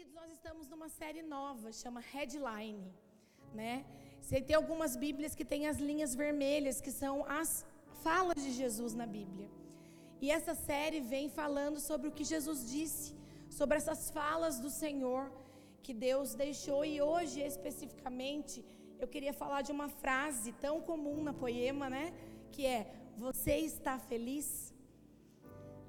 Queridos, nós estamos numa série nova, chama Headline, né? Você tem algumas Bíblias que têm as linhas vermelhas, que são as falas de Jesus na Bíblia. E essa série vem falando sobre o que Jesus disse, sobre essas falas do Senhor que Deus deixou. E hoje, especificamente, eu queria falar de uma frase tão comum na poema, né? Que é: Você está feliz?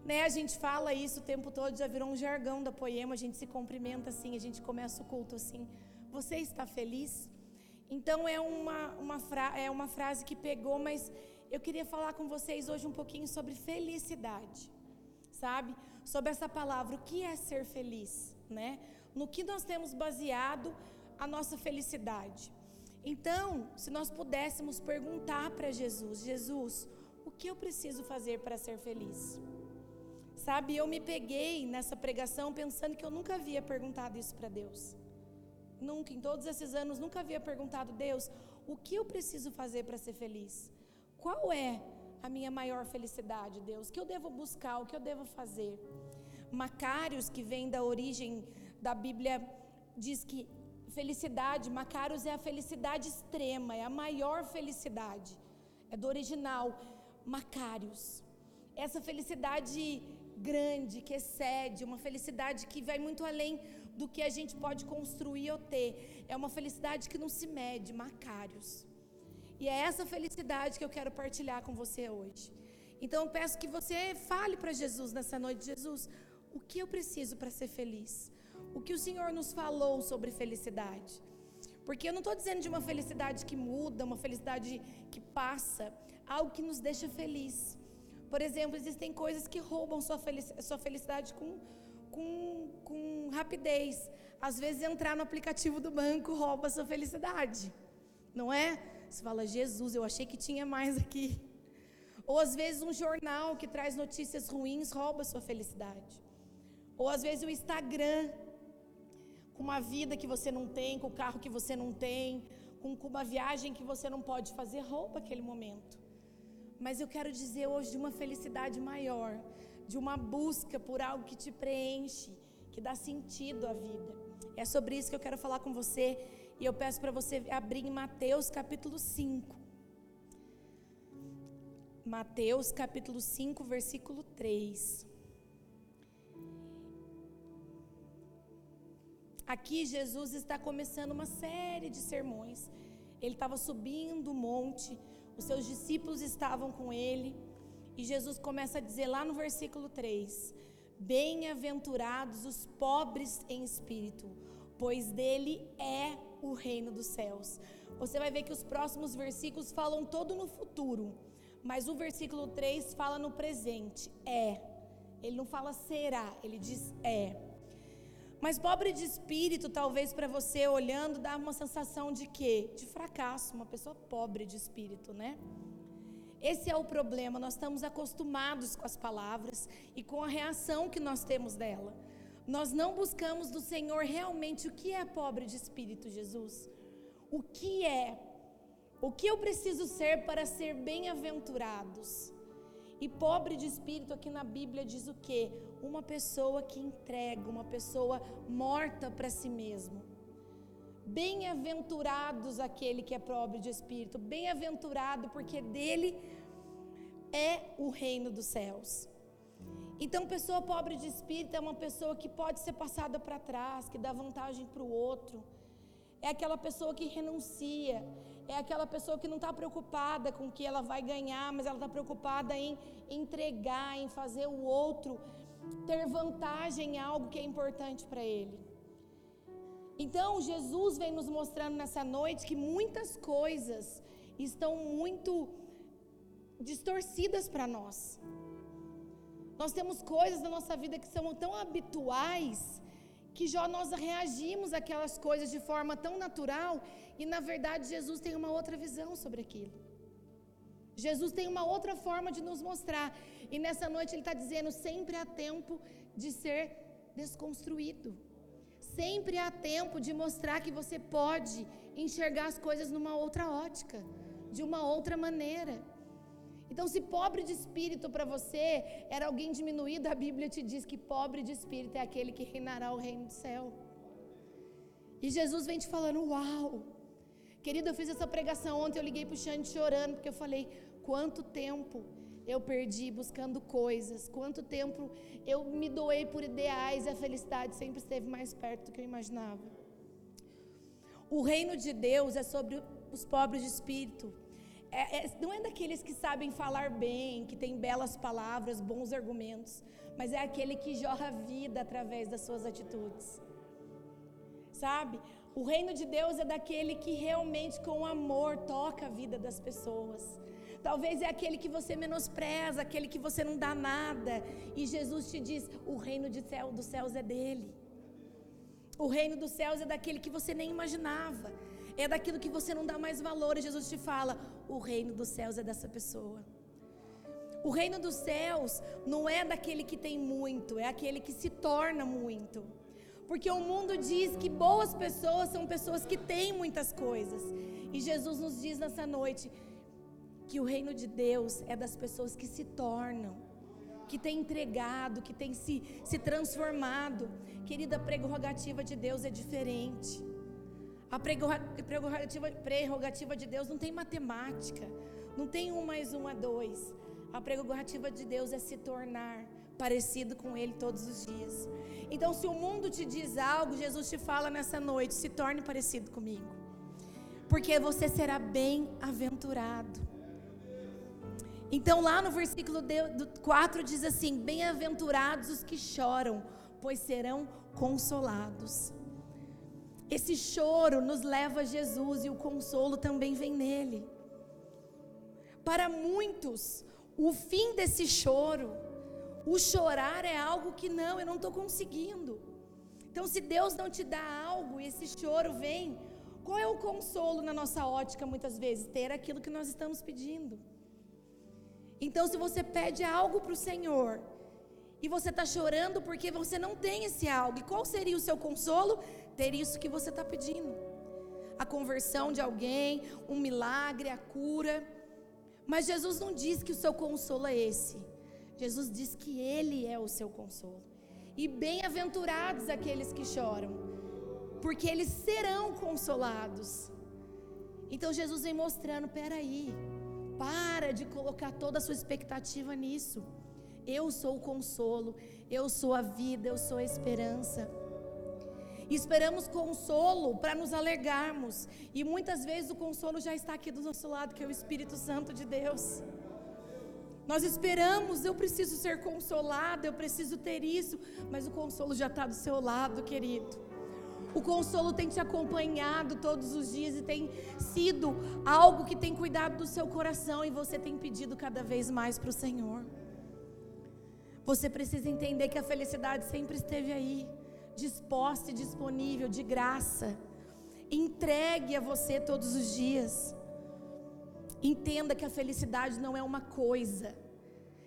Né, a gente fala isso o tempo todo, já virou um jargão da poema, a gente se cumprimenta assim, a gente começa o culto assim. Você está feliz? Então é uma, uma, fra é uma frase que pegou, mas eu queria falar com vocês hoje um pouquinho sobre felicidade, sabe? Sobre essa palavra, o que é ser feliz, né? No que nós temos baseado a nossa felicidade. Então, se nós pudéssemos perguntar para Jesus: Jesus, o que eu preciso fazer para ser feliz? Sabe, eu me peguei nessa pregação pensando que eu nunca havia perguntado isso para Deus. Nunca, em todos esses anos, nunca havia perguntado, Deus, o que eu preciso fazer para ser feliz? Qual é a minha maior felicidade, Deus? O que eu devo buscar? O que eu devo fazer? Macários, que vem da origem da Bíblia, diz que felicidade, Macários é a felicidade extrema, é a maior felicidade. É do original, Macários. Essa felicidade grande, que excede, uma felicidade que vai muito além do que a gente pode construir ou ter. É uma felicidade que não se mede, Macários. E é essa felicidade que eu quero partilhar com você hoje. Então eu peço que você fale para Jesus nessa noite: Jesus, o que eu preciso para ser feliz? O que o Senhor nos falou sobre felicidade? Porque eu não estou dizendo de uma felicidade que muda, uma felicidade que passa, algo que nos deixa feliz. Por exemplo, existem coisas que roubam sua, sua felicidade com, com, com rapidez. Às vezes, entrar no aplicativo do banco rouba sua felicidade, não é? Você fala, Jesus, eu achei que tinha mais aqui. Ou às vezes, um jornal que traz notícias ruins rouba sua felicidade. Ou às vezes, o Instagram, com uma vida que você não tem, com o carro que você não tem, com uma viagem que você não pode fazer, rouba aquele momento. Mas eu quero dizer hoje de uma felicidade maior, de uma busca por algo que te preenche, que dá sentido à vida. É sobre isso que eu quero falar com você e eu peço para você abrir em Mateus capítulo 5. Mateus capítulo 5, versículo 3. Aqui Jesus está começando uma série de sermões. Ele estava subindo o monte, os seus discípulos estavam com ele, e Jesus começa a dizer lá no versículo 3: Bem-aventurados os pobres em espírito, pois dele é o reino dos céus. Você vai ver que os próximos versículos falam todo no futuro, mas o versículo 3 fala no presente, é. Ele não fala será, ele diz é. Mas pobre de espírito, talvez para você olhando, dá uma sensação de quê? De fracasso, uma pessoa pobre de espírito, né? Esse é o problema, nós estamos acostumados com as palavras e com a reação que nós temos dela. Nós não buscamos do Senhor realmente o que é pobre de espírito, Jesus. O que é? O que eu preciso ser para ser bem-aventurados? E pobre de espírito aqui na Bíblia diz o quê? Uma pessoa que entrega, uma pessoa morta para si mesmo. Bem-aventurados aquele que é pobre de espírito, bem-aventurado porque dele é o reino dos céus. Então, pessoa pobre de espírito é uma pessoa que pode ser passada para trás, que dá vantagem para o outro. É aquela pessoa que renuncia. É aquela pessoa que não está preocupada com o que ela vai ganhar, mas ela está preocupada em entregar, em fazer o outro ter vantagem em algo que é importante para ele. Então, Jesus vem nos mostrando nessa noite que muitas coisas estão muito distorcidas para nós. Nós temos coisas na nossa vida que são tão habituais que já nós reagimos àquelas coisas de forma tão natural e na verdade Jesus tem uma outra visão sobre aquilo. Jesus tem uma outra forma de nos mostrar e nessa noite ele está dizendo sempre há tempo de ser desconstruído. Sempre há tempo de mostrar que você pode enxergar as coisas numa outra ótica, de uma outra maneira. Então, se pobre de espírito para você era alguém diminuído, a Bíblia te diz que pobre de espírito é aquele que reinará o reino do céu. E Jesus vem te falando: Uau! Querido, eu fiz essa pregação ontem, eu liguei para o Xande chorando, porque eu falei: quanto tempo eu perdi buscando coisas, quanto tempo eu me doei por ideais e a felicidade sempre esteve mais perto do que eu imaginava. O reino de Deus é sobre os pobres de espírito. É, é, não é daqueles que sabem falar bem, que têm belas palavras, bons argumentos, mas é aquele que jorra vida através das suas atitudes. Sabe? O reino de Deus é daquele que realmente com amor toca a vida das pessoas. Talvez é aquele que você menospreza, aquele que você não dá nada. E Jesus te diz: o reino de céu, dos céus é dele. O reino dos céus é daquele que você nem imaginava. É daquilo que você não dá mais valor. E Jesus te fala: o reino dos céus é dessa pessoa. O reino dos céus não é daquele que tem muito, é aquele que se torna muito. Porque o mundo diz que boas pessoas são pessoas que têm muitas coisas. E Jesus nos diz nessa noite que o reino de Deus é das pessoas que se tornam, que têm entregado, que têm se, se transformado. Querida, a prerrogativa de Deus é diferente. A prerrogativa, prerrogativa de Deus não tem matemática, não tem um mais um a dois. A prerrogativa de Deus é se tornar parecido com Ele todos os dias. Então, se o mundo te diz algo, Jesus te fala nessa noite: se torne parecido comigo, porque você será bem-aventurado. Então, lá no versículo 4 diz assim: Bem-aventurados os que choram, pois serão consolados. Esse choro nos leva a Jesus e o consolo também vem nele. Para muitos, o fim desse choro o chorar é algo que não, eu não estou conseguindo. Então, se Deus não te dá algo e esse choro vem, qual é o consolo na nossa ótica muitas vezes? Ter aquilo que nós estamos pedindo. Então, se você pede algo para o Senhor e você está chorando porque você não tem esse algo, e qual seria o seu consolo? Ter isso que você está pedindo. A conversão de alguém, um milagre, a cura. Mas Jesus não diz que o seu consolo é esse. Jesus diz que Ele é o seu consolo. E bem-aventurados aqueles que choram, porque eles serão consolados. Então Jesus vem mostrando: peraí, para de colocar toda a sua expectativa nisso. Eu sou o consolo, eu sou a vida, eu sou a esperança. esperamos consolo para nos alegarmos, e muitas vezes o consolo já está aqui do nosso lado, que é o Espírito Santo de Deus. Nós esperamos, eu preciso ser consolado, eu preciso ter isso, mas o consolo já está do seu lado, querido. O consolo tem te acompanhado todos os dias e tem sido algo que tem cuidado do seu coração e você tem pedido cada vez mais para o Senhor. Você precisa entender que a felicidade sempre esteve aí, disposta e disponível, de graça, entregue a você todos os dias. Entenda que a felicidade não é uma coisa,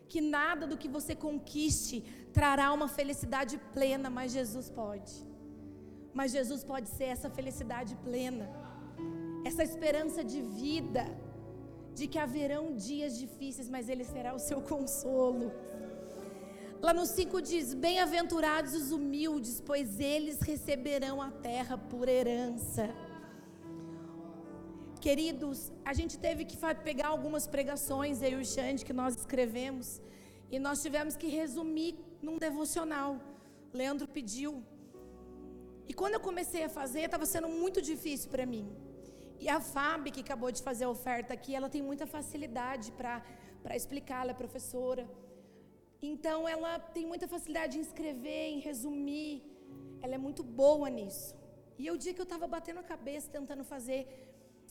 que nada do que você conquiste trará uma felicidade plena, mas Jesus pode. Mas Jesus pode ser essa felicidade plena, essa esperança de vida, de que haverão dias difíceis, mas Ele será o seu consolo. Lá no 5 diz: Bem-aventurados os humildes, pois eles receberão a terra por herança. Queridos, a gente teve que pegar algumas pregações, eu e o Xande, que nós escrevemos, e nós tivemos que resumir num devocional. Leandro pediu. E quando eu comecei a fazer, estava sendo muito difícil para mim. E a Fábio, que acabou de fazer a oferta aqui, ela tem muita facilidade para explicar, ela é professora. Então, ela tem muita facilidade em escrever, em resumir. Ela é muito boa nisso. E o dia que eu estava batendo a cabeça, tentando fazer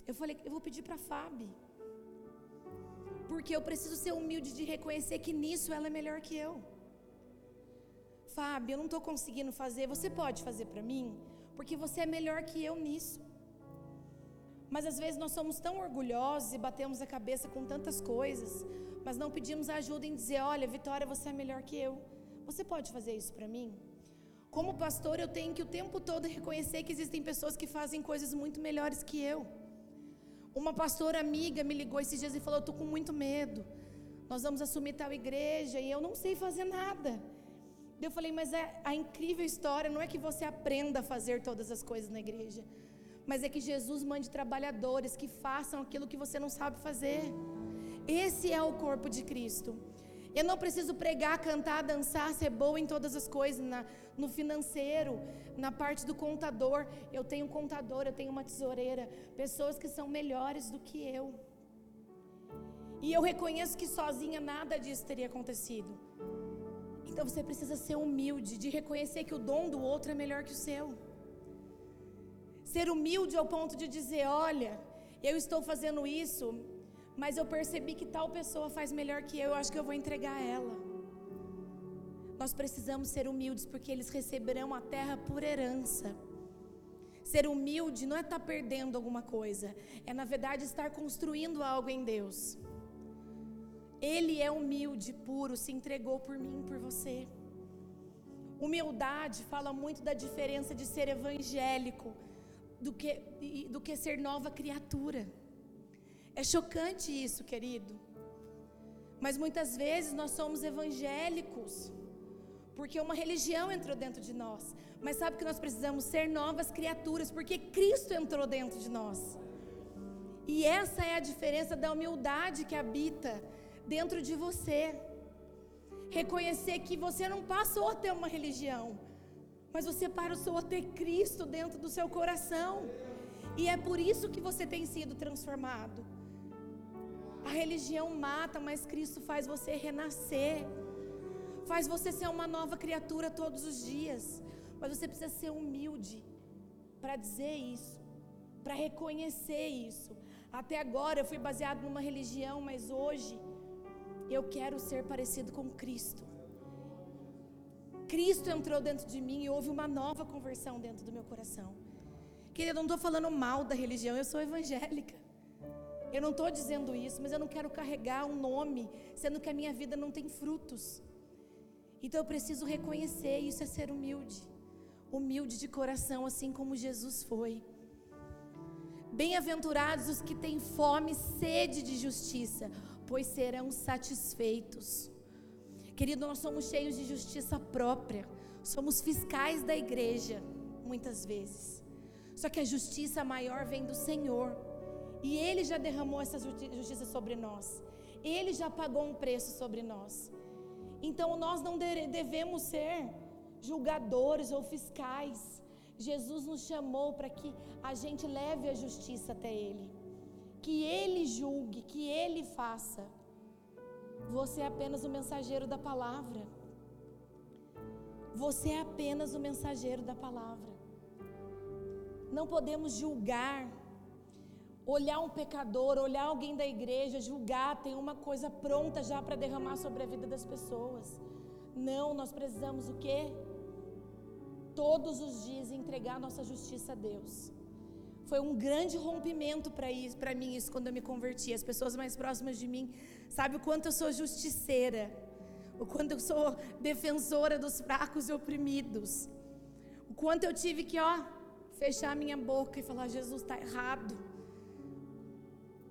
eu falei, eu vou pedir para a Fábio. Porque eu preciso ser humilde de reconhecer que nisso ela é melhor que eu. Fábio, eu não estou conseguindo fazer, você pode fazer para mim? Porque você é melhor que eu nisso. Mas às vezes nós somos tão orgulhosos e batemos a cabeça com tantas coisas, mas não pedimos ajuda em dizer: olha, Vitória, você é melhor que eu. Você pode fazer isso para mim? Como pastor, eu tenho que o tempo todo reconhecer que existem pessoas que fazem coisas muito melhores que eu. Uma pastora amiga me ligou esses dias e falou: Eu estou com muito medo. Nós vamos assumir tal igreja e eu não sei fazer nada. Eu falei, mas é a incrível história não é que você aprenda a fazer todas as coisas na igreja, mas é que Jesus mande trabalhadores que façam aquilo que você não sabe fazer. Esse é o corpo de Cristo. Eu não preciso pregar, cantar, dançar, ser boa em todas as coisas, na, no financeiro, na parte do contador. Eu tenho um contador, eu tenho uma tesoureira, pessoas que são melhores do que eu. E eu reconheço que sozinha nada disso teria acontecido. Então você precisa ser humilde, de reconhecer que o dom do outro é melhor que o seu. Ser humilde ao ponto de dizer: olha, eu estou fazendo isso, mas eu percebi que tal pessoa faz melhor que eu, eu acho que eu vou entregar a ela. Nós precisamos ser humildes porque eles receberão a terra por herança. Ser humilde não é estar perdendo alguma coisa, é na verdade estar construindo algo em Deus. Ele é humilde, puro, se entregou por mim por você. Humildade fala muito da diferença de ser evangélico do que, do que ser nova criatura. É chocante isso, querido. Mas muitas vezes nós somos evangélicos, porque uma religião entrou dentro de nós. Mas sabe que nós precisamos ser novas criaturas, porque Cristo entrou dentro de nós. E essa é a diferença da humildade que habita dentro de você. Reconhecer que você não passou a ter uma religião, mas você passou a ter Cristo dentro do seu coração. E é por isso que você tem sido transformado. A religião mata, mas Cristo faz você renascer. Faz você ser uma nova criatura todos os dias. Mas você precisa ser humilde para dizer isso, para reconhecer isso. Até agora eu fui baseado numa religião, mas hoje eu quero ser parecido com Cristo. Cristo entrou dentro de mim e houve uma nova conversão dentro do meu coração. Querida, eu não estou falando mal da religião, eu sou evangélica. Eu não estou dizendo isso, mas eu não quero carregar um nome, sendo que a minha vida não tem frutos. Então eu preciso reconhecer, isso é ser humilde. Humilde de coração, assim como Jesus foi. Bem-aventurados os que têm fome e sede de justiça, pois serão satisfeitos. Querido, nós somos cheios de justiça própria, somos fiscais da igreja, muitas vezes. Só que a justiça maior vem do Senhor, e Ele já derramou essa justiça sobre nós, Ele já pagou um preço sobre nós. Então nós não devemos ser julgadores ou fiscais. Jesus nos chamou para que a gente leve a justiça até Ele que Ele julgue, que Ele faça. Você é apenas o mensageiro da palavra. Você é apenas o mensageiro da palavra. Não podemos julgar, olhar um pecador, olhar alguém da igreja, julgar, tem uma coisa pronta já para derramar sobre a vida das pessoas. Não, nós precisamos o quê? Todos os dias entregar nossa justiça a Deus. Foi um grande rompimento para mim isso quando eu me converti. As pessoas mais próximas de mim sabem o quanto eu sou justiceira, o quanto eu sou defensora dos fracos e oprimidos, o quanto eu tive que, ó, fechar minha boca e falar: Jesus está errado.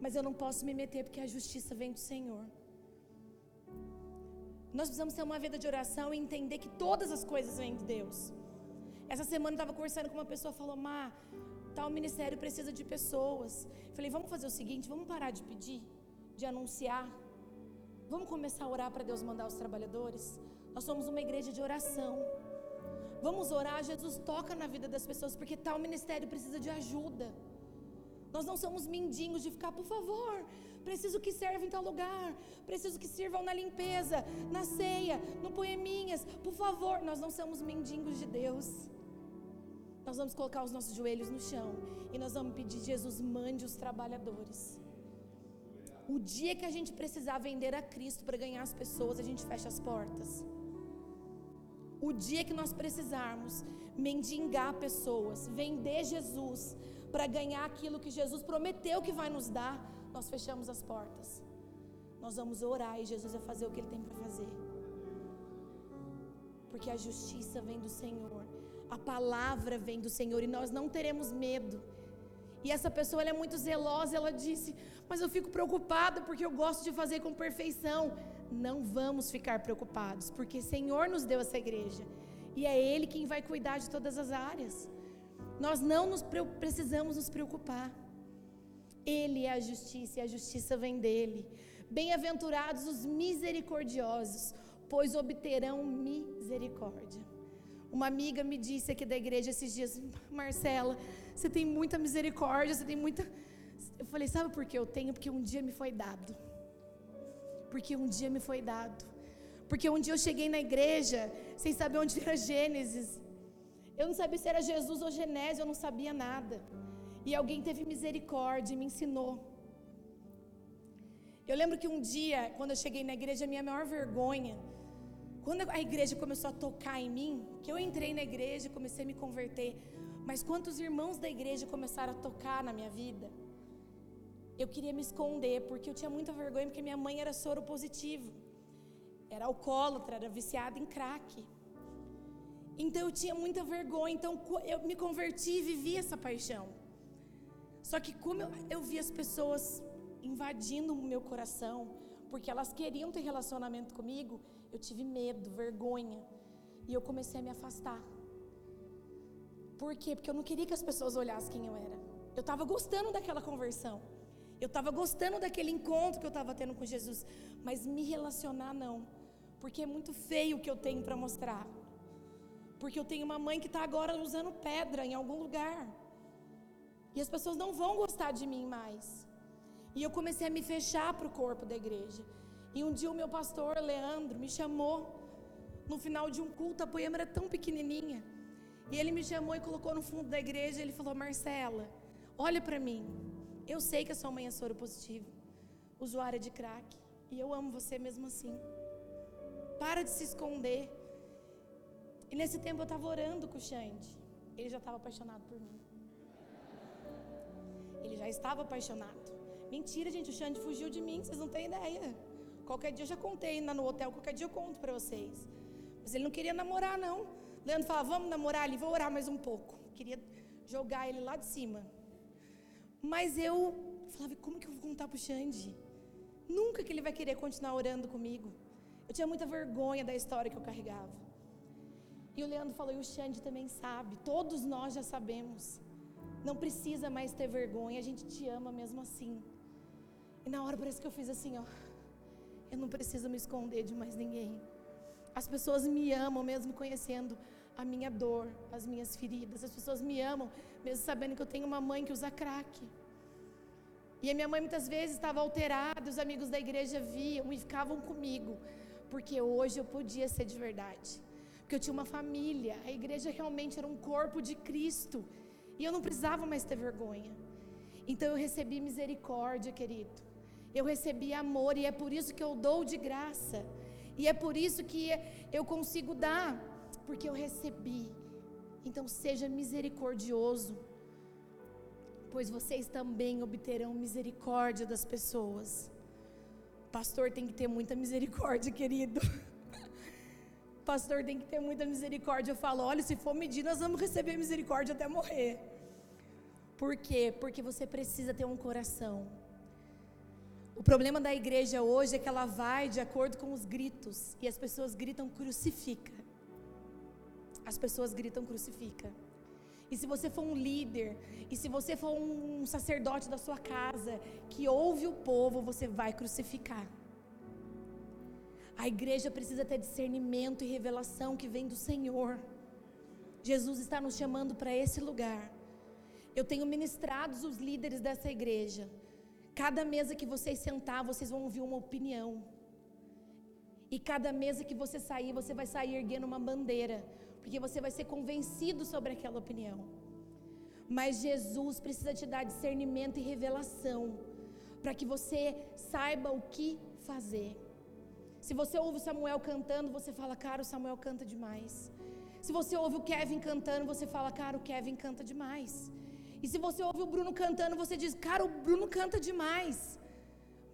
Mas eu não posso me meter porque a justiça vem do Senhor. Nós precisamos ter uma vida de oração e entender que todas as coisas vêm de Deus. Essa semana eu estava conversando com uma pessoa falou: Mar, Tal ministério precisa de pessoas. Falei, vamos fazer o seguinte, vamos parar de pedir, de anunciar. Vamos começar a orar para Deus mandar os trabalhadores. Nós somos uma igreja de oração. Vamos orar, Jesus toca na vida das pessoas, porque tal ministério precisa de ajuda. Nós não somos mendigos de ficar, por favor, preciso que serva em tal lugar, preciso que sirvam na limpeza, na ceia, no poeminhas, por favor. Nós não somos mendigos de Deus. Nós vamos colocar os nossos joelhos no chão e nós vamos pedir: Jesus, mande os trabalhadores. O dia que a gente precisar vender a Cristo para ganhar as pessoas, a gente fecha as portas. O dia que nós precisarmos mendigar pessoas, vender Jesus para ganhar aquilo que Jesus prometeu que vai nos dar, nós fechamos as portas. Nós vamos orar e Jesus vai fazer o que ele tem para fazer. Porque a justiça vem do Senhor a palavra vem do Senhor e nós não teremos medo. E essa pessoa é muito zelosa, ela disse: Mas eu fico preocupada porque eu gosto de fazer com perfeição. não vamos ficar preocupados, porque o Senhor nos deu essa igreja e é Ele quem vai cuidar de todas as áreas. Nós não nos precisamos nos preocupar. Ele é a justiça e a justiça vem dele. Bem-aventurados os misericordiosos, pois obterão misericórdia. Uma amiga me disse aqui da igreja esses dias, Marcela, você tem muita misericórdia, você tem muita. Eu falei, sabe por que eu tenho? Porque um dia me foi dado. Porque um dia me foi dado. Porque um dia eu cheguei na igreja sem saber onde era Gênesis. Eu não sabia se era Jesus ou Genésio, eu não sabia nada. E alguém teve misericórdia e me ensinou. Eu lembro que um dia, quando eu cheguei na igreja, a minha maior vergonha, quando a igreja começou a tocar em mim, que eu entrei na igreja e comecei a me converter, mas quantos irmãos da igreja começaram a tocar na minha vida? Eu queria me esconder, porque eu tinha muita vergonha, porque minha mãe era soro positivo, era alcoólatra, era viciada em crack. Então eu tinha muita vergonha, então eu me converti e vivi essa paixão. Só que como eu, eu vi as pessoas invadindo o meu coração, porque elas queriam ter relacionamento comigo, eu tive medo, vergonha, e eu comecei a me afastar. Por quê? Porque eu não queria que as pessoas olhassem quem eu era. Eu estava gostando daquela conversão. Eu estava gostando daquele encontro que eu estava tendo com Jesus. Mas me relacionar, não. Porque é muito feio o que eu tenho para mostrar. Porque eu tenho uma mãe que está agora usando pedra em algum lugar. E as pessoas não vão gostar de mim mais. E eu comecei a me fechar para o corpo da igreja. E um dia o meu pastor, Leandro, me chamou no final de um culto. A poema era tão pequenininha. E ele me chamou e colocou no fundo da igreja. Ele falou: Marcela, olha para mim. Eu sei que a sua mãe é soro positivo, usuária de crack. E eu amo você mesmo assim. Para de se esconder. E nesse tempo eu estava orando com o Xande. Ele já estava apaixonado por mim. Ele já estava apaixonado. Mentira, gente, o Xande fugiu de mim, vocês não têm ideia. Qualquer dia eu já contei ainda no hotel, qualquer dia eu conto para vocês. Mas ele não queria namorar, não. Leandro falava, vamos namorar ali, vou orar mais um pouco. Queria jogar ele lá de cima. Mas eu falava, como que eu vou contar para o Xande? Nunca que ele vai querer continuar orando comigo. Eu tinha muita vergonha da história que eu carregava. E o Leandro falou, e o Xande também sabe, todos nós já sabemos. Não precisa mais ter vergonha, a gente te ama mesmo assim. E na hora parece que eu fiz assim, ó. Eu não preciso me esconder de mais ninguém. As pessoas me amam mesmo conhecendo a minha dor, as minhas feridas. As pessoas me amam mesmo sabendo que eu tenho uma mãe que usa crack. E a minha mãe muitas vezes estava alterada, os amigos da igreja viam e ficavam comigo, porque hoje eu podia ser de verdade. Porque eu tinha uma família, a igreja realmente era um corpo de Cristo, e eu não precisava mais ter vergonha. Então eu recebi misericórdia, querido. Eu recebi amor e é por isso que eu dou de graça. E é por isso que eu consigo dar, porque eu recebi. Então seja misericordioso, pois vocês também obterão misericórdia das pessoas. Pastor tem que ter muita misericórdia, querido. Pastor tem que ter muita misericórdia. Eu falo, olha, se for medir, nós vamos receber misericórdia até morrer. Por quê? Porque você precisa ter um coração o problema da igreja hoje é que ela vai de acordo com os gritos e as pessoas gritam crucifica. As pessoas gritam crucifica. E se você for um líder, e se você for um sacerdote da sua casa que ouve o povo, você vai crucificar. A igreja precisa ter discernimento e revelação que vem do Senhor. Jesus está nos chamando para esse lugar. Eu tenho ministrado os líderes dessa igreja Cada mesa que vocês sentar, vocês vão ouvir uma opinião. E cada mesa que você sair, você vai sair erguendo uma bandeira, porque você vai ser convencido sobre aquela opinião. Mas Jesus precisa te dar discernimento e revelação, para que você saiba o que fazer. Se você ouve o Samuel cantando, você fala, cara, o Samuel canta demais. Se você ouve o Kevin cantando, você fala, cara, o Kevin canta demais. E se você ouve o Bruno cantando, você diz, cara, o Bruno canta demais.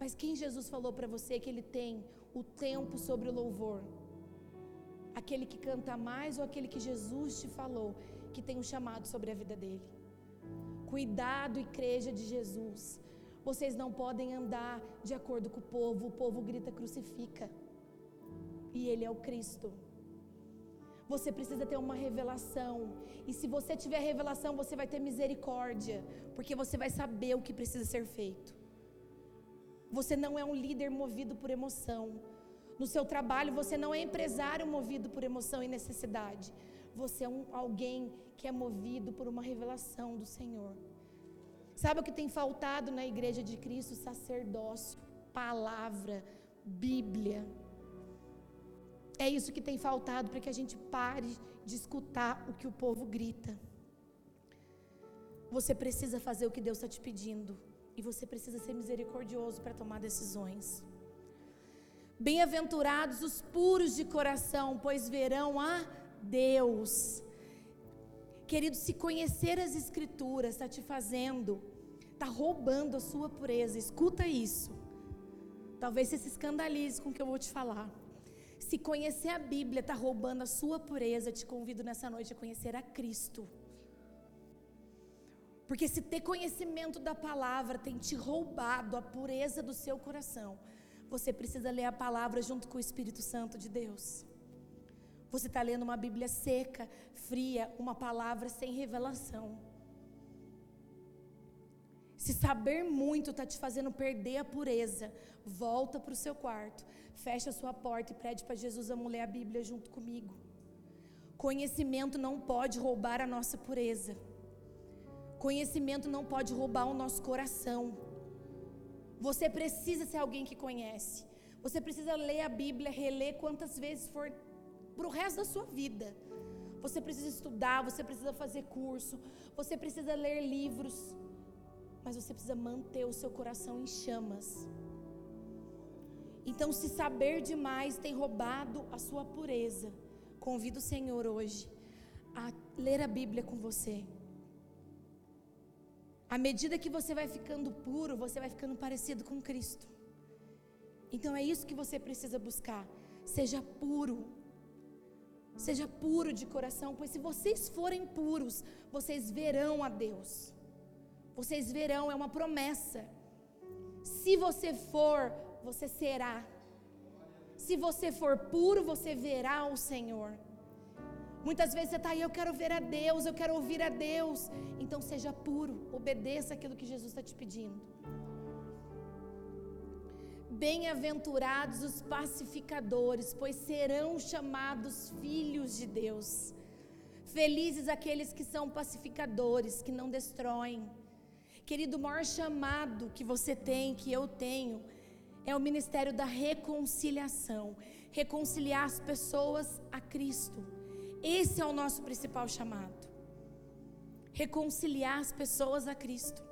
Mas quem Jesus falou para você que ele tem o tempo sobre o louvor? Aquele que canta mais ou aquele que Jesus te falou que tem um chamado sobre a vida dele? Cuidado, igreja de Jesus. Vocês não podem andar de acordo com o povo, o povo grita crucifica. e Ele é o Cristo. Você precisa ter uma revelação. E se você tiver revelação, você vai ter misericórdia, porque você vai saber o que precisa ser feito. Você não é um líder movido por emoção. No seu trabalho, você não é empresário movido por emoção e necessidade. Você é um, alguém que é movido por uma revelação do Senhor. Sabe o que tem faltado na igreja de Cristo? Sacerdócio, palavra, Bíblia. É isso que tem faltado para que a gente pare de escutar o que o povo grita. Você precisa fazer o que Deus está te pedindo. E você precisa ser misericordioso para tomar decisões. Bem-aventurados os puros de coração, pois verão a Deus. Querido, se conhecer as Escrituras está te fazendo, está roubando a sua pureza, escuta isso. Talvez você se escandalize com o que eu vou te falar. Se conhecer a Bíblia está roubando a sua pureza, te convido nessa noite a conhecer a Cristo. Porque se ter conhecimento da palavra tem te roubado a pureza do seu coração, você precisa ler a palavra junto com o Espírito Santo de Deus. Você está lendo uma Bíblia seca, fria, uma palavra sem revelação. Se saber muito está te fazendo perder a pureza, volta para o seu quarto, fecha a sua porta e pede para Jesus a ler a Bíblia junto comigo. Conhecimento não pode roubar a nossa pureza. Conhecimento não pode roubar o nosso coração. Você precisa ser alguém que conhece. Você precisa ler a Bíblia, reler quantas vezes for para o resto da sua vida. Você precisa estudar, você precisa fazer curso, você precisa ler livros, mas você precisa manter o seu coração em chamas. Então, se saber demais tem roubado a sua pureza, convido o Senhor hoje a ler a Bíblia com você. À medida que você vai ficando puro, você vai ficando parecido com Cristo. Então é isso que você precisa buscar. Seja puro, Seja puro de coração, pois se vocês forem puros, vocês verão a Deus. Vocês verão, é uma promessa. Se você for, você será. Se você for puro, você verá o Senhor. Muitas vezes você está aí, eu quero ver a Deus, eu quero ouvir a Deus. Então seja puro, obedeça aquilo que Jesus está te pedindo. Bem-aventurados os pacificadores, pois serão chamados filhos de Deus. Felizes aqueles que são pacificadores, que não destroem. Querido, o maior chamado que você tem, que eu tenho, é o ministério da reconciliação reconciliar as pessoas a Cristo. Esse é o nosso principal chamado. Reconciliar as pessoas a Cristo.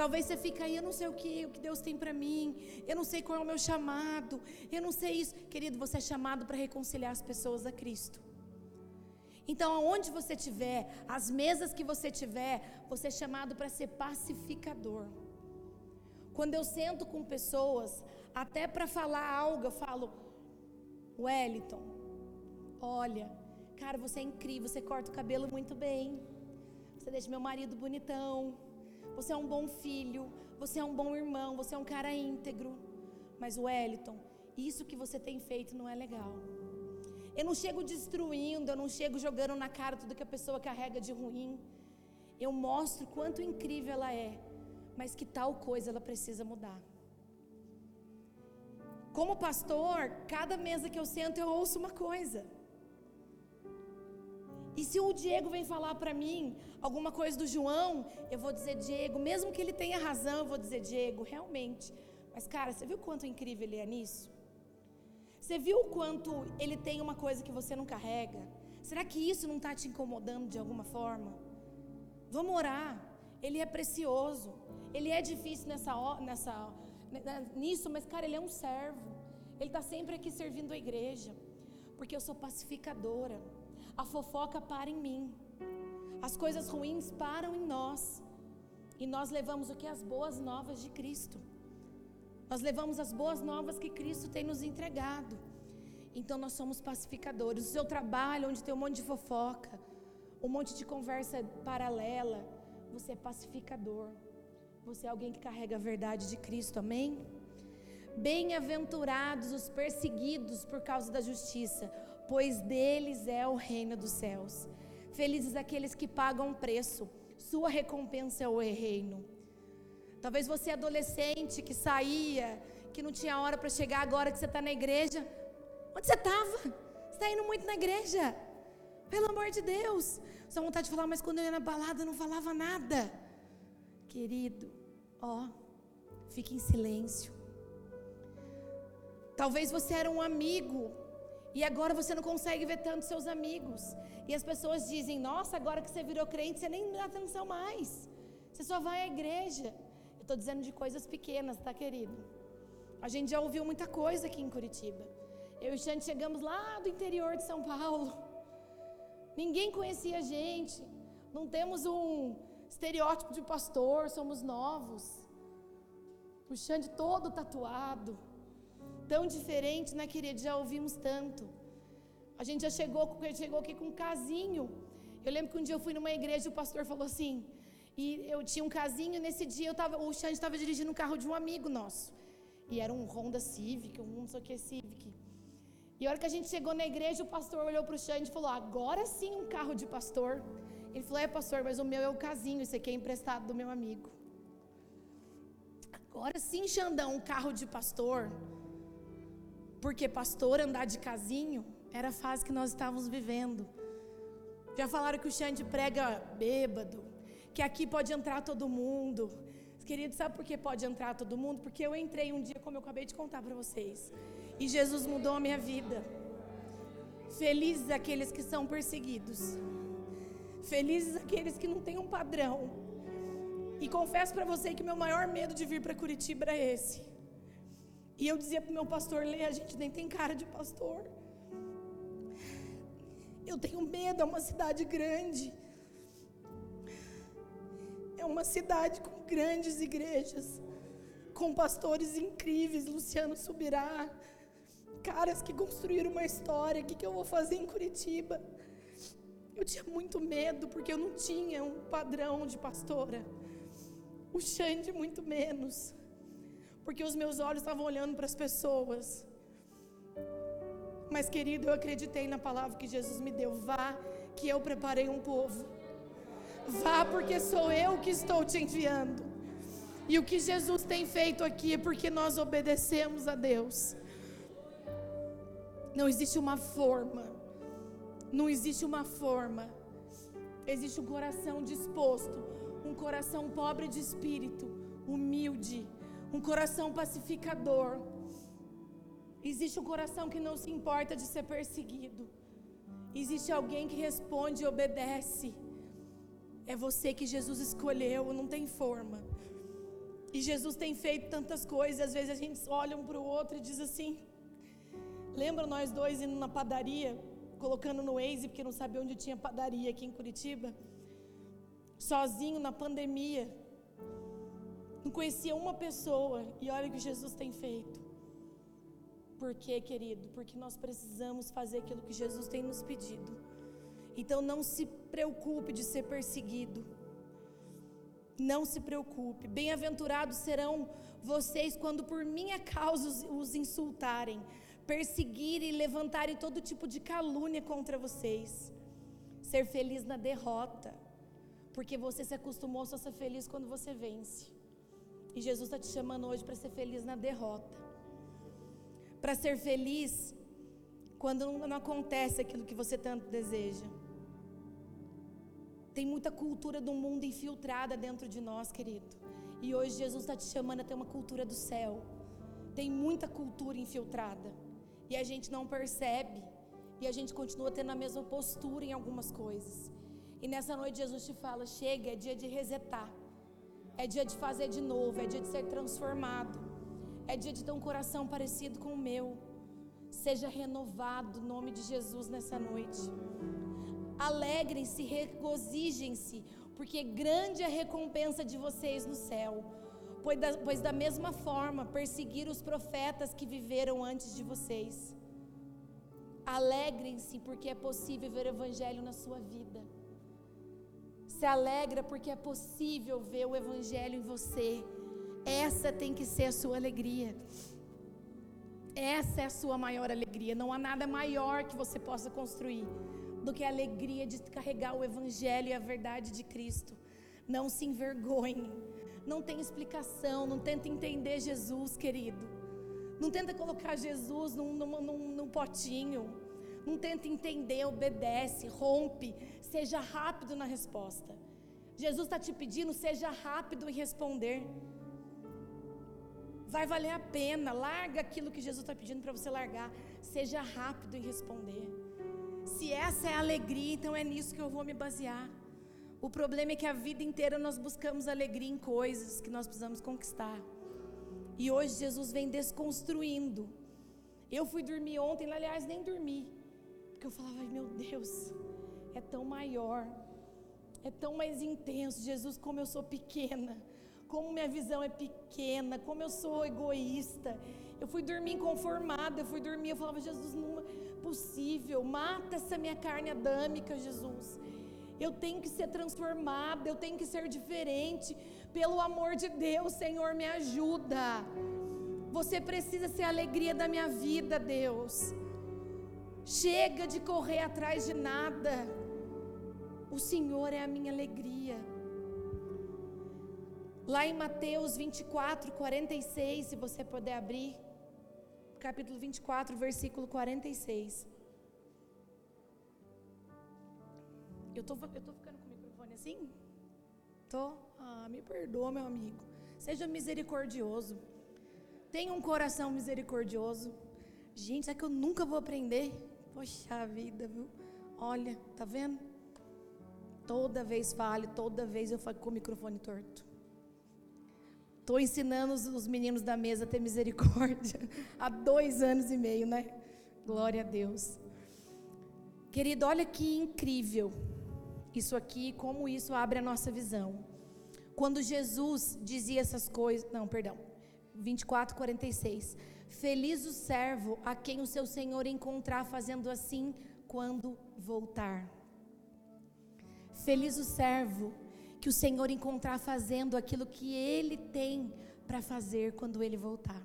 Talvez você fique aí, eu não sei o que, o que Deus tem para mim, eu não sei qual é o meu chamado, eu não sei isso. Querido, você é chamado para reconciliar as pessoas a Cristo. Então, aonde você estiver, as mesas que você tiver, você é chamado para ser pacificador. Quando eu sento com pessoas, até para falar algo, eu falo, Wellington, olha, cara, você é incrível, você corta o cabelo muito bem, você deixa meu marido bonitão você é um bom filho, você é um bom irmão, você é um cara íntegro. Mas Wellington, isso que você tem feito não é legal. Eu não chego destruindo, eu não chego jogando na cara tudo que a pessoa carrega de ruim. Eu mostro quanto incrível ela é, mas que tal coisa ela precisa mudar. Como pastor, cada mesa que eu sento eu ouço uma coisa. E se o Diego vem falar para mim alguma coisa do João, eu vou dizer Diego, mesmo que ele tenha razão, eu vou dizer Diego, realmente. Mas cara, você viu quanto incrível ele é nisso? Você viu quanto ele tem uma coisa que você não carrega? Será que isso não está te incomodando de alguma forma? Vamos orar. Ele é precioso. Ele é difícil nessa, nessa, nisso, mas cara, ele é um servo. Ele está sempre aqui servindo a igreja. Porque eu sou pacificadora. A fofoca para em mim. As coisas ruins param em nós. E nós levamos o que? As boas novas de Cristo. Nós levamos as boas novas que Cristo tem nos entregado. Então nós somos pacificadores. O seu trabalho, onde tem um monte de fofoca, um monte de conversa paralela, você é pacificador. Você é alguém que carrega a verdade de Cristo, amém? Bem-aventurados os perseguidos por causa da justiça, pois deles é o reino dos céus. Felizes aqueles que pagam preço, sua recompensa é o reino. Talvez você adolescente que saía, que não tinha hora para chegar agora que você está na igreja. Onde você estava? Você está indo muito na igreja. Pelo amor de Deus. Só vontade de falar, mas quando eu ia na balada eu não falava nada. Querido, ó, fique em silêncio. Talvez você era um amigo e agora você não consegue ver tanto seus amigos. E as pessoas dizem: Nossa, agora que você virou crente, você nem dá atenção mais. Você só vai à igreja. Eu estou dizendo de coisas pequenas, tá, querido? A gente já ouviu muita coisa aqui em Curitiba. Eu e Xande chegamos lá do interior de São Paulo. Ninguém conhecia a gente. Não temos um estereótipo de pastor, somos novos. O Xande todo tatuado. Tão diferente, né, querido? Já ouvimos tanto. A gente já chegou, chegou aqui com um casinho. Eu lembro que um dia eu fui numa igreja e o pastor falou assim, e eu tinha um casinho, nesse dia eu tava, o Xande estava dirigindo um carro de um amigo nosso. E era um Honda Civic, um não sei o que Civic. E a hora que a gente chegou na igreja, o pastor olhou para o Xande e falou: Agora sim um carro de pastor. Ele falou: É, pastor, mas o meu é o casinho, esse aqui é emprestado do meu amigo. Agora sim, Xandão, um carro de pastor. Porque pastor andar de casinho era a fase que nós estávamos vivendo. Já falaram que o Xande prega bêbado, que aqui pode entrar todo mundo. Querido, sabe por que pode entrar todo mundo? Porque eu entrei um dia, como eu acabei de contar para vocês, e Jesus mudou a minha vida. Felizes aqueles que são perseguidos, felizes aqueles que não têm um padrão. E confesso para você que meu maior medo de vir para Curitiba era esse. E eu dizia para o meu pastor, Lê, a gente nem tem cara de pastor. Eu tenho medo, é uma cidade grande. É uma cidade com grandes igrejas, com pastores incríveis, Luciano Subirá, caras que construíram uma história. O que, que eu vou fazer em Curitiba? Eu tinha muito medo, porque eu não tinha um padrão de pastora. O Xande, muito menos, porque os meus olhos estavam olhando para as pessoas. Mas, querido, eu acreditei na palavra que Jesus me deu. Vá, que eu preparei um povo. Vá, porque sou eu que estou te enviando. E o que Jesus tem feito aqui é porque nós obedecemos a Deus. Não existe uma forma. Não existe uma forma. Existe um coração disposto, um coração pobre de espírito, humilde, um coração pacificador Existe um coração que não se importa de ser perseguido. Existe alguém que responde e obedece. É você que Jesus escolheu, não tem forma. E Jesus tem feito tantas coisas, às vezes a gente olha um para o outro e diz assim: Lembra nós dois indo na padaria, colocando no Waze, porque não sabia onde tinha padaria aqui em Curitiba? Sozinho na pandemia. Não conhecia uma pessoa, e olha o que Jesus tem feito. Por quê, querido? Porque nós precisamos fazer aquilo que Jesus tem nos pedido. Então não se preocupe de ser perseguido. Não se preocupe. Bem-aventurados serão vocês quando por minha causa os insultarem, perseguirem e levantarem todo tipo de calúnia contra vocês. Ser feliz na derrota, porque você se acostumou só a ser feliz quando você vence. E Jesus está te chamando hoje para ser feliz na derrota para ser feliz quando não acontece aquilo que você tanto deseja. Tem muita cultura do mundo infiltrada dentro de nós, querido. E hoje Jesus está te chamando a ter uma cultura do céu. Tem muita cultura infiltrada. E a gente não percebe. E a gente continua tendo a mesma postura em algumas coisas. E nessa noite Jesus te fala: chega, é dia de resetar. É dia de fazer de novo, é dia de ser transformado. É dia de ter um coração parecido com o meu. Seja renovado o nome de Jesus nessa noite. Alegrem-se, regozijem-se, porque grande é a recompensa de vocês no céu. Pois da, pois da mesma forma perseguiram os profetas que viveram antes de vocês. Alegrem-se, porque é possível ver o Evangelho na sua vida. Se alegra porque é possível ver o Evangelho em você. Essa tem que ser a sua alegria. Essa é a sua maior alegria. Não há nada maior que você possa construir do que a alegria de carregar o Evangelho e a verdade de Cristo. Não se envergonhe. Não tem explicação. Não tenta entender Jesus, querido. Não tenta colocar Jesus num, num, num, num potinho. Não tenta entender, obedece, rompe. Seja rápido na resposta. Jesus está te pedindo, seja rápido em responder. Vai valer a pena. Larga aquilo que Jesus está pedindo para você largar. Seja rápido em responder. Se essa é a alegria, então é nisso que eu vou me basear. O problema é que a vida inteira nós buscamos alegria em coisas que nós precisamos conquistar. E hoje Jesus vem desconstruindo. Eu fui dormir ontem, aliás, nem dormi. Porque eu falava, meu Deus, é tão maior, é tão mais intenso. Jesus, como eu sou pequena, como minha visão é pequena, como eu sou egoísta. Eu fui dormir inconformada, eu fui dormir, eu falava, Jesus, não é possível, mata essa minha carne adâmica, Jesus. Eu tenho que ser transformada, eu tenho que ser diferente. Pelo amor de Deus, Senhor, me ajuda. Você precisa ser a alegria da minha vida, Deus. Chega de correr atrás de nada. O Senhor é a minha alegria. Lá em Mateus 24, 46, se você puder abrir, capítulo 24, versículo 46. Eu tô, eu tô ficando com o microfone assim? Tô? Ah, me perdoa, meu amigo. Seja misericordioso. Tenha um coração misericordioso. Gente, é que eu nunca vou aprender? Poxa vida, viu? Olha, tá vendo? Toda vez fale, toda vez eu falo com o microfone torto. Estou ensinando os, os, meninos da mesa a ter misericórdia há dois anos e meio, né? Glória a Deus. Querido, olha que incrível isso aqui, como isso abre a nossa visão. Quando Jesus dizia essas coisas, não, perdão, 24, 46. Feliz o servo a quem o seu senhor encontrar fazendo assim quando voltar. Feliz o servo que o Senhor encontrar fazendo aquilo que ele tem para fazer quando ele voltar.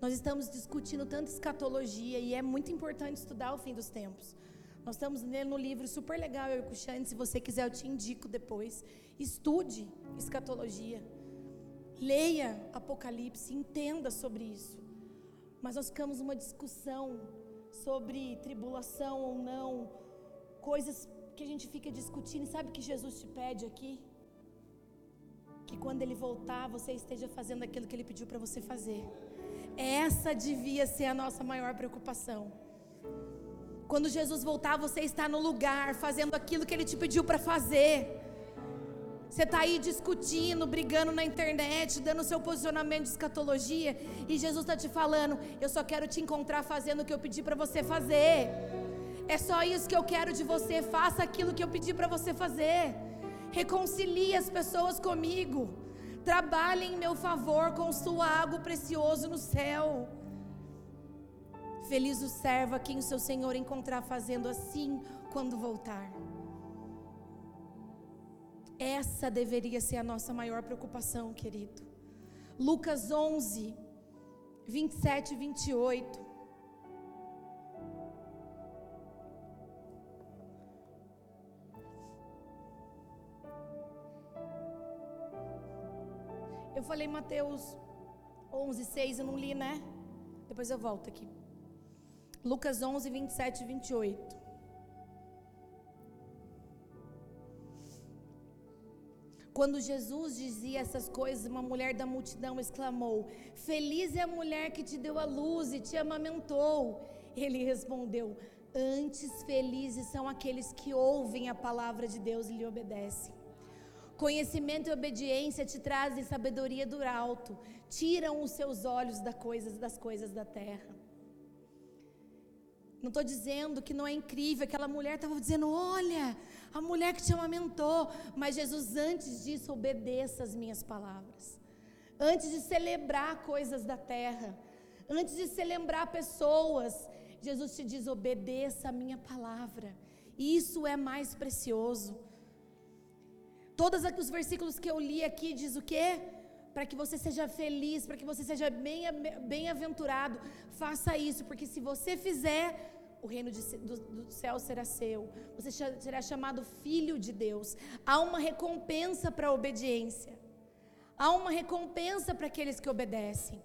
Nós estamos discutindo tanto escatologia e é muito importante estudar o fim dos tempos. Nós estamos lendo um livro super legal, eu e o Cuxane, se você quiser eu te indico depois. Estude escatologia. Leia Apocalipse, entenda sobre isso. Mas nós ficamos numa discussão sobre tribulação ou não, coisas que a gente fica discutindo. E sabe o que Jesus te pede aqui? Que quando ele voltar, você esteja fazendo aquilo que ele pediu para você fazer. Essa devia ser a nossa maior preocupação. Quando Jesus voltar, você está no lugar, fazendo aquilo que Ele te pediu para fazer. Você está aí discutindo, brigando na internet, dando seu posicionamento de escatologia, e Jesus está te falando: Eu só quero te encontrar fazendo o que eu pedi para você fazer. É só isso que eu quero de você. Faça aquilo que eu pedi para você fazer. Reconcilie as pessoas comigo. Trabalhe em meu favor, construa algo precioso no céu. Feliz o servo a quem o seu Senhor encontrar fazendo assim quando voltar. Essa deveria ser a nossa maior preocupação, querido. Lucas 11, 27 e 28. Eu falei Mateus 11, 6, eu não li, né? Depois eu volto aqui. Lucas 11, 27 e 28. Quando Jesus dizia essas coisas, uma mulher da multidão exclamou: Feliz é a mulher que te deu a luz e te amamentou. Ele respondeu: Antes felizes são aqueles que ouvem a palavra de Deus e lhe obedecem. Conhecimento e obediência te trazem sabedoria do alto, tiram os seus olhos das coisas, das coisas da terra. Não estou dizendo que não é incrível. Aquela mulher estava dizendo: Olha, a mulher que te amamentou. Mas Jesus, antes disso, obedeça as minhas palavras. Antes de celebrar coisas da terra, antes de celebrar pessoas, Jesus te diz: obedeça a minha palavra. Isso é mais precioso. Todos os versículos que eu li aqui diz o quê? para que você seja feliz, para que você seja bem-aventurado, faça isso, porque se você fizer, o reino de, do, do, céu será seu. Você será chamado filho de Deus. Há uma recompensa para a obediência. Há uma recompensa para aqueles que obedecem.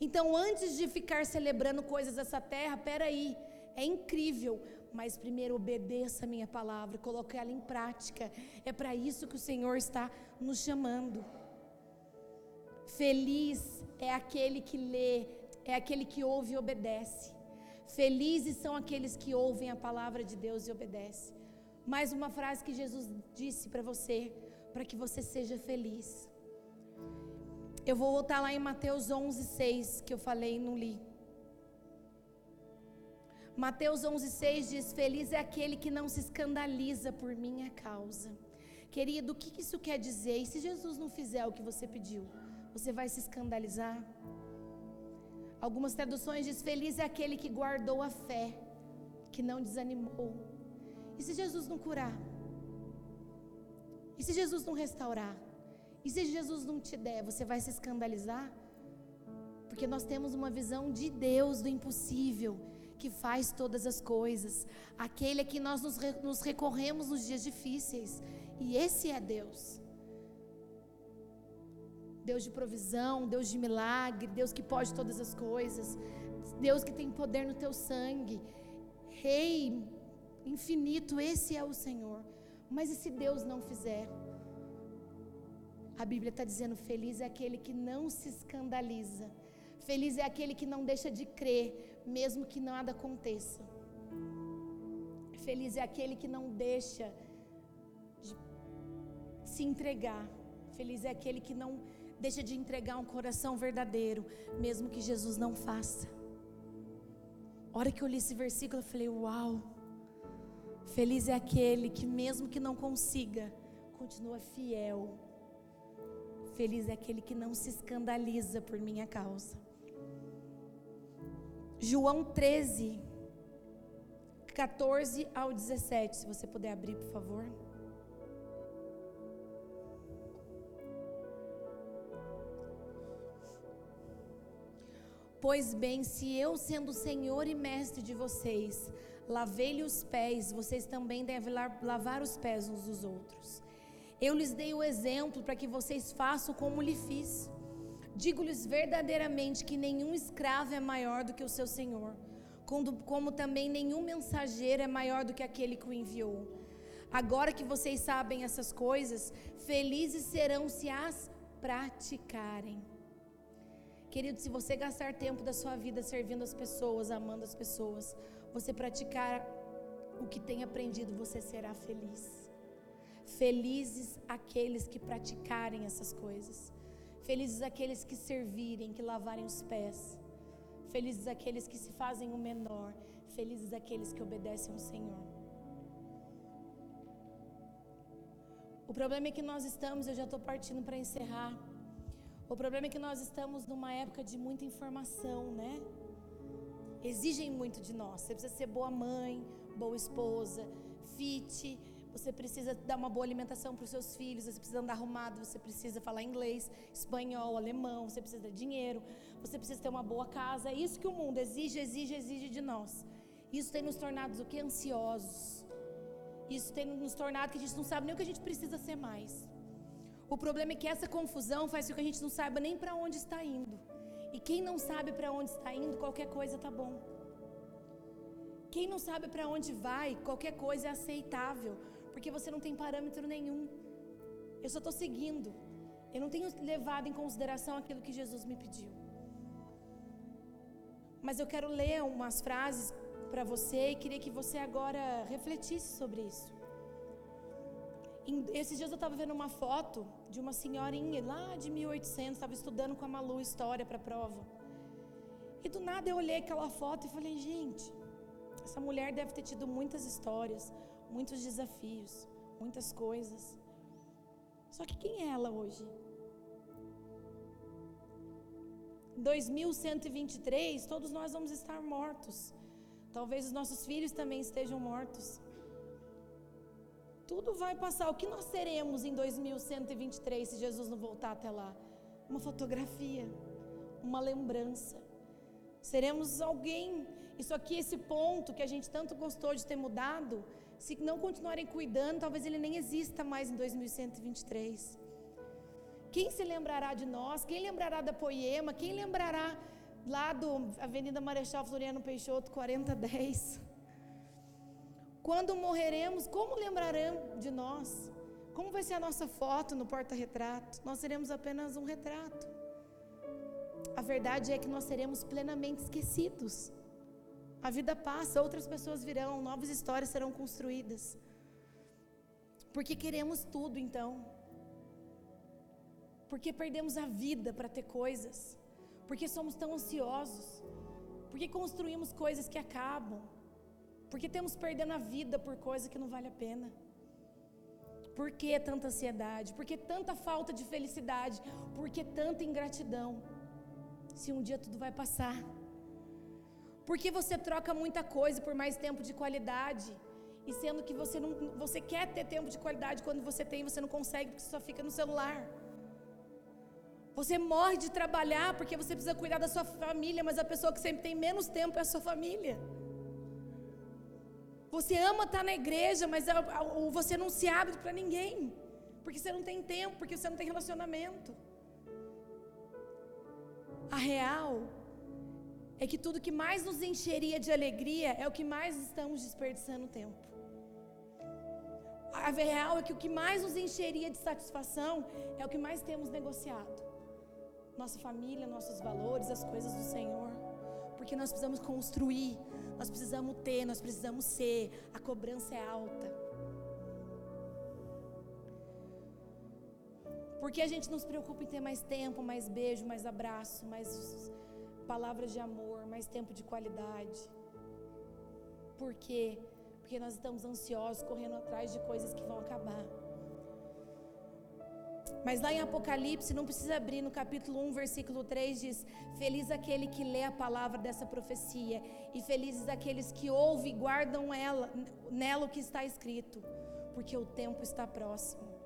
Então, antes de ficar celebrando coisas dessa terra, peraí, é incrível, mas primeiro obedeça a minha palavra, coloque ela em prática. É para isso que o Senhor está nos chamando. Feliz é aquele que lê, é aquele que ouve e obedece. Felizes são aqueles que ouvem a palavra de Deus e obedecem. Mais uma frase que Jesus disse para você, para que você seja feliz. Eu vou voltar lá em Mateus 11:6 que eu falei e não li. Mateus 11:6 diz: Feliz é aquele que não se escandaliza por minha causa. Querido, o que isso quer dizer? E se Jesus não fizer o que você pediu? Você vai se escandalizar? Algumas traduções diz: Feliz é aquele que guardou a fé, que não desanimou. E se Jesus não curar? E se Jesus não restaurar? E se Jesus não te der, você vai se escandalizar? Porque nós temos uma visão de Deus do impossível, que faz todas as coisas, aquele a que nós nos, nos recorremos nos dias difíceis, e esse é Deus. Deus de provisão, Deus de milagre, Deus que pode todas as coisas, Deus que tem poder no teu sangue, Rei infinito, esse é o Senhor. Mas e se Deus não fizer? A Bíblia está dizendo: feliz é aquele que não se escandaliza, feliz é aquele que não deixa de crer, mesmo que nada aconteça. Feliz é aquele que não deixa de se entregar. Feliz é aquele que não Deixa de entregar um coração verdadeiro, mesmo que Jesus não faça. A hora que eu li esse versículo, eu falei: Uau! Feliz é aquele que, mesmo que não consiga, continua fiel. Feliz é aquele que não se escandaliza por minha causa. João 13, 14 ao 17. Se você puder abrir, por favor. Pois bem, se eu, sendo Senhor e Mestre de vocês, lavei-lhe os pés, vocês também devem lavar os pés uns dos outros. Eu lhes dei o exemplo para que vocês façam como lhe fiz. Digo-lhes verdadeiramente que nenhum escravo é maior do que o seu senhor, como, também nenhum mensageiro é maior do que aquele que o enviou. Agora que vocês sabem essas coisas, felizes serão se as praticarem. Querido, se você gastar tempo da sua vida servindo as pessoas, amando as pessoas, você praticar o que tem aprendido, você será feliz. Felizes aqueles que praticarem essas coisas. Felizes aqueles que servirem, que lavarem os pés. Felizes aqueles que se fazem o menor. Felizes aqueles que obedecem ao Senhor. O problema é que nós estamos, eu já estou partindo para encerrar. O problema é que nós estamos numa época de muita informação, né? Exigem muito de nós. Você precisa ser boa mãe, boa esposa, fit, você precisa dar uma boa alimentação para os seus filhos, você precisa andar arrumado, você precisa falar inglês, espanhol, alemão, você precisa de dinheiro, você precisa ter uma boa casa. É isso que o mundo exige, exige, exige de nós. Isso tem nos tornado o que? Ansiosos. Isso tem nos tornado que a gente não sabe nem o que a gente precisa ser mais. O problema é que essa confusão faz com que a gente não saiba nem para onde está indo. E quem não sabe para onde está indo, qualquer coisa tá bom. Quem não sabe para onde vai, qualquer coisa é aceitável, porque você não tem parâmetro nenhum. Eu só estou seguindo. Eu não tenho levado em consideração aquilo que Jesus me pediu. Mas eu quero ler umas frases para você e queria que você agora refletisse sobre isso. Esses dias eu estava vendo uma foto de uma senhorinha lá de 1800, estava estudando com a Malu história para a prova. E do nada eu olhei aquela foto e falei, gente, essa mulher deve ter tido muitas histórias, muitos desafios, muitas coisas. Só que quem é ela hoje? 2123, todos nós vamos estar mortos. Talvez os nossos filhos também estejam mortos. Tudo vai passar. O que nós seremos em 2123 se Jesus não voltar até lá? uma fotografia, uma lembrança. Seremos alguém. Isso aqui, esse ponto que a gente tanto gostou de ter mudado, se não continuarem cuidando, talvez ele nem exista mais em 2123. Quem se lembrará de nós? Quem lembrará da Poema? Quem lembrará lá do Avenida Marechal Floriano Peixoto 4010? Quando morreremos, como lembrarão de nós? Como vai ser a nossa foto no porta-retrato? Nós seremos apenas um retrato. A verdade é que nós seremos plenamente esquecidos. A vida passa, outras pessoas virão, novas histórias serão construídas. Porque queremos tudo então. Porque perdemos a vida para ter coisas. Porque somos tão ansiosos. Porque construímos coisas que acabam. Porque temos perdendo a vida por coisa que não vale a pena. Por que tanta ansiedade? Por que tanta falta de felicidade? Por que tanta ingratidão? Se um dia tudo vai passar. Por que você troca muita coisa por mais tempo de qualidade? E sendo que você não, você quer ter tempo de qualidade quando você tem, você não consegue porque só fica no celular. Você morre de trabalhar porque você precisa cuidar da sua família, mas a pessoa que sempre tem menos tempo é a sua família. Você ama estar na igreja, mas você não se abre para ninguém, porque você não tem tempo, porque você não tem relacionamento. A real é que tudo que mais nos encheria de alegria é o que mais estamos desperdiçando tempo. A real é que o que mais nos encheria de satisfação é o que mais temos negociado. Nossa família, nossos valores, as coisas do Senhor. Porque nós precisamos construir, nós precisamos ter, nós precisamos ser. A cobrança é alta. Porque a gente não se preocupa em ter mais tempo, mais beijo, mais abraço, mais palavras de amor, mais tempo de qualidade. Por quê? Porque nós estamos ansiosos, correndo atrás de coisas que vão acabar. Mas lá em Apocalipse, não precisa abrir, no capítulo 1, versículo 3 diz: Feliz aquele que lê a palavra dessa profecia, e felizes aqueles que ouvem e guardam ela, nela o que está escrito, porque o tempo está próximo.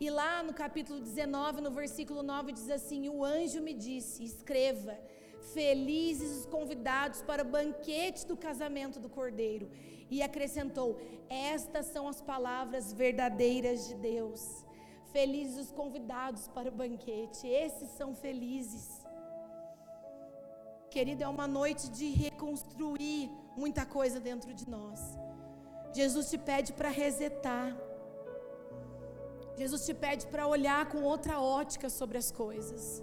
E lá no capítulo 19, no versículo 9, diz assim: O anjo me disse: Escreva, felizes os convidados para o banquete do casamento do cordeiro. E acrescentou: Estas são as palavras verdadeiras de Deus. Felizes os convidados para o banquete, esses são felizes. Querido, é uma noite de reconstruir muita coisa dentro de nós. Jesus te pede para resetar. Jesus te pede para olhar com outra ótica sobre as coisas.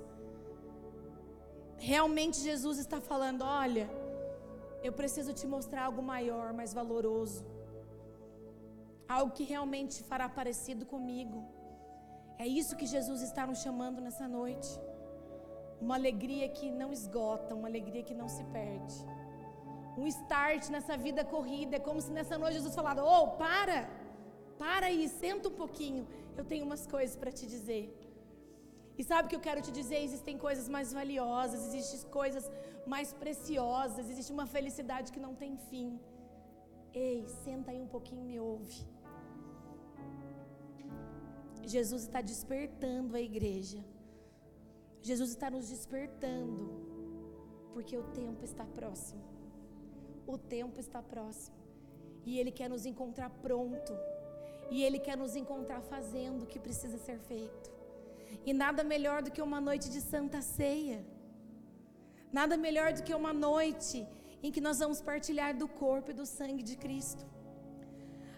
Realmente Jesus está falando: olha, eu preciso te mostrar algo maior, mais valoroso. Algo que realmente fará parecido comigo. É isso que Jesus está nos chamando nessa noite. Uma alegria que não esgota, uma alegria que não se perde. Um start nessa vida corrida. É como se nessa noite Jesus falasse: Oh, para! Para aí, senta um pouquinho. Eu tenho umas coisas para te dizer. E sabe o que eu quero te dizer? Existem coisas mais valiosas, existem coisas mais preciosas, existe uma felicidade que não tem fim. Ei, senta aí um pouquinho e me ouve. Jesus está despertando a igreja. Jesus está nos despertando, porque o tempo está próximo. O tempo está próximo. E Ele quer nos encontrar pronto. E Ele quer nos encontrar fazendo o que precisa ser feito. E nada melhor do que uma noite de santa ceia. Nada melhor do que uma noite em que nós vamos partilhar do corpo e do sangue de Cristo.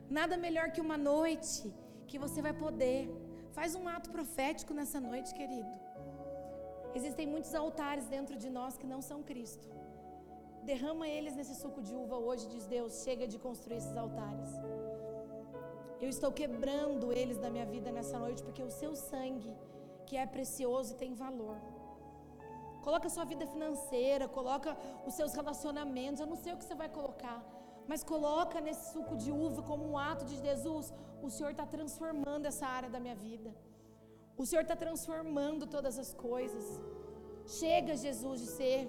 Nada melhor que uma noite que você vai poder. Faz um ato profético nessa noite, querido. Existem muitos altares dentro de nós que não são Cristo. Derrama eles nesse suco de uva hoje, diz Deus. Chega de construir esses altares. Eu estou quebrando eles da minha vida nessa noite, porque o seu sangue, que é precioso e tem valor. Coloca a sua vida financeira, coloca os seus relacionamentos. Eu não sei o que você vai colocar, mas coloca nesse suco de uva como um ato de Jesus. O Senhor está transformando essa área da minha vida. O Senhor está transformando todas as coisas. Chega, Jesus, de ser.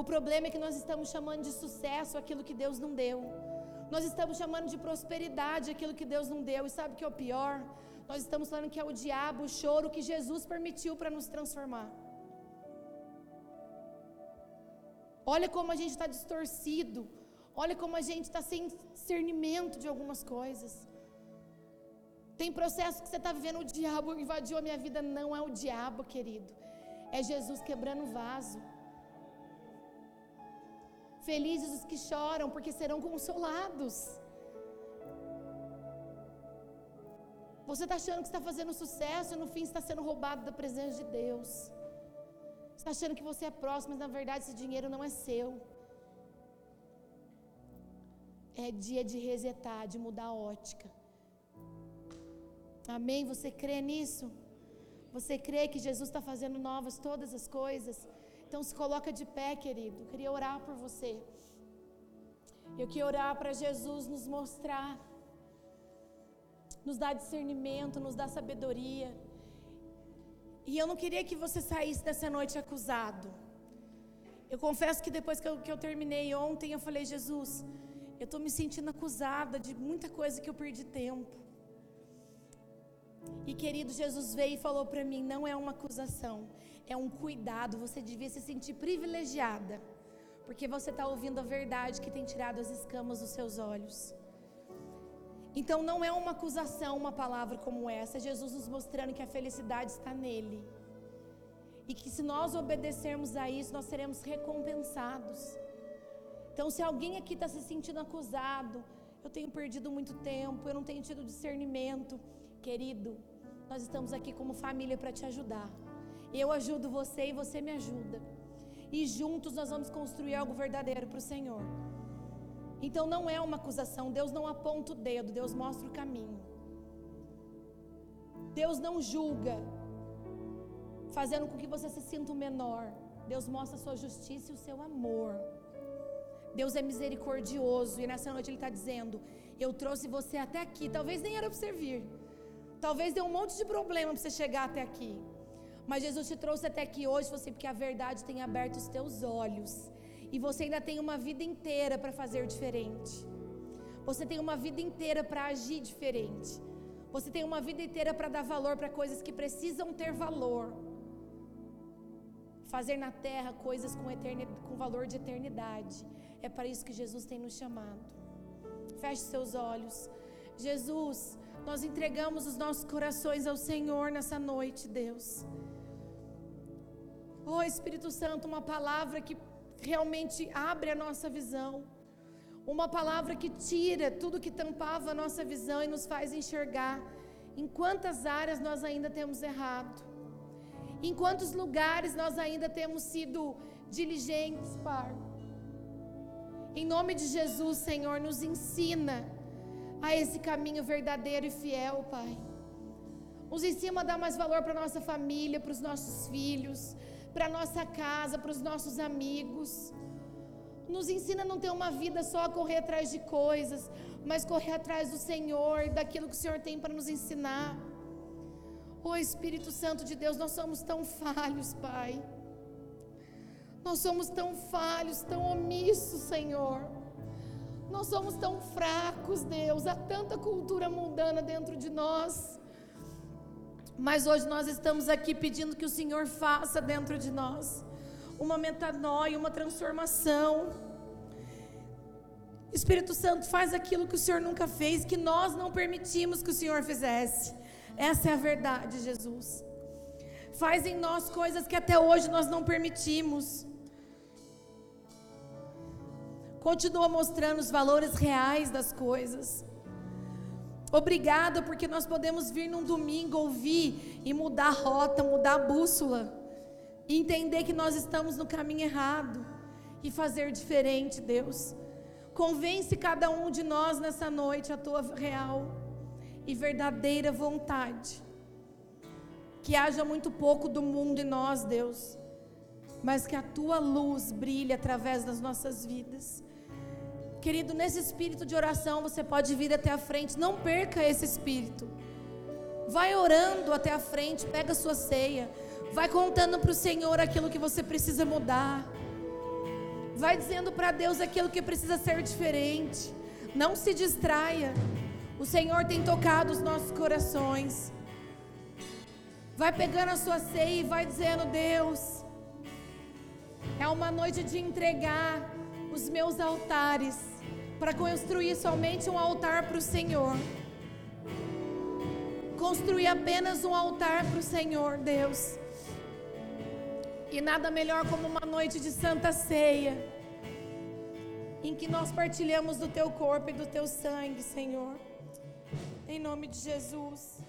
O problema é que nós estamos chamando de sucesso aquilo que Deus não deu. Nós estamos chamando de prosperidade aquilo que Deus não deu. E sabe o que é o pior? Nós estamos falando que é o diabo, o choro que Jesus permitiu para nos transformar. Olha como a gente está distorcido. Olha como a gente está sem discernimento de algumas coisas. Tem processo que você está vivendo, o diabo invadiu a minha vida. Não é o diabo, querido. É Jesus quebrando o vaso. Felizes os que choram, porque serão consolados. Você está achando que está fazendo sucesso e no fim está sendo roubado da presença de Deus. Está achando que você é próximo, mas na verdade esse dinheiro não é seu. É dia de resetar, de mudar a ótica. Amém? Você crê nisso? Você crê que Jesus está fazendo novas todas as coisas? Então se coloca de pé, querido. Eu queria orar por você. Eu queria orar para Jesus nos mostrar, nos dar discernimento, nos dar sabedoria. E eu não queria que você saísse dessa noite acusado. Eu confesso que depois que eu, que eu terminei ontem, eu falei, Jesus, eu estou me sentindo acusada de muita coisa que eu perdi tempo. E querido, Jesus veio e falou para mim: não é uma acusação, é um cuidado. Você devia se sentir privilegiada, porque você está ouvindo a verdade que tem tirado as escamas dos seus olhos. Então não é uma acusação uma palavra como essa, é Jesus nos mostrando que a felicidade está nele. E que se nós obedecermos a isso, nós seremos recompensados. Então, se alguém aqui está se sentindo acusado, eu tenho perdido muito tempo, eu não tenho tido discernimento, querido, nós estamos aqui como família para te ajudar. Eu ajudo você e você me ajuda. E juntos nós vamos construir algo verdadeiro para o Senhor. Então não é uma acusação, Deus não aponta o dedo, Deus mostra o caminho. Deus não julga, fazendo com que você se sinta o menor. Deus mostra a sua justiça e o seu amor. Deus é misericordioso e nessa noite Ele está dizendo: Eu trouxe você até aqui. Talvez nem era para você vir, talvez deu um monte de problema para você chegar até aqui. Mas Jesus te trouxe até aqui hoje, você porque a verdade tem aberto os teus olhos e você ainda tem uma vida inteira para fazer diferente. Você tem uma vida inteira para agir diferente. Você tem uma vida inteira para dar valor para coisas que precisam ter valor. Fazer na terra coisas com, com valor de eternidade. É para isso que Jesus tem nos chamado. Feche seus olhos. Jesus, nós entregamos os nossos corações ao Senhor nessa noite, Deus. Oh Espírito Santo, uma palavra que realmente abre a nossa visão. Uma palavra que tira tudo que tampava a nossa visão e nos faz enxergar em quantas áreas nós ainda temos errado. Em quantos lugares nós ainda temos sido diligentes, Pai. Em nome de Jesus, Senhor, nos ensina a esse caminho verdadeiro e fiel, Pai. Nos ensina a dar mais valor para nossa família, para os nossos filhos, para nossa casa, para os nossos amigos. Nos ensina a não ter uma vida só a correr atrás de coisas, mas correr atrás do Senhor, daquilo que o Senhor tem para nos ensinar. Oh Espírito Santo de Deus, nós somos tão falhos, Pai. Nós somos tão falhos, tão omissos, Senhor. Nós somos tão fracos, Deus. Há tanta cultura mundana dentro de nós. Mas hoje nós estamos aqui pedindo que o Senhor faça dentro de nós uma metanoia, uma transformação. Espírito Santo faz aquilo que o Senhor nunca fez, que nós não permitimos que o Senhor fizesse. Essa é a verdade, Jesus. Faz em nós coisas que até hoje nós não permitimos. Continua mostrando os valores reais das coisas. Obrigada, porque nós podemos vir num domingo ouvir e mudar a rota, mudar a bússola, e entender que nós estamos no caminho errado e fazer diferente, Deus. Convence cada um de nós nessa noite a tua real e verdadeira vontade. Que haja muito pouco do mundo em nós, Deus, mas que a tua luz brilhe através das nossas vidas. Querido, nesse espírito de oração você pode vir até a frente, não perca esse espírito. Vai orando até a frente, pega a sua ceia, vai contando para o Senhor aquilo que você precisa mudar. Vai dizendo para Deus aquilo que precisa ser diferente. Não se distraia. O Senhor tem tocado os nossos corações. Vai pegando a sua ceia e vai dizendo: Deus, é uma noite de entregar os meus altares para construir somente um altar para o Senhor. Construir apenas um altar para o Senhor, Deus. E nada melhor como uma noite de santa ceia, em que nós partilhamos do teu corpo e do teu sangue, Senhor. Em nome de Jesus.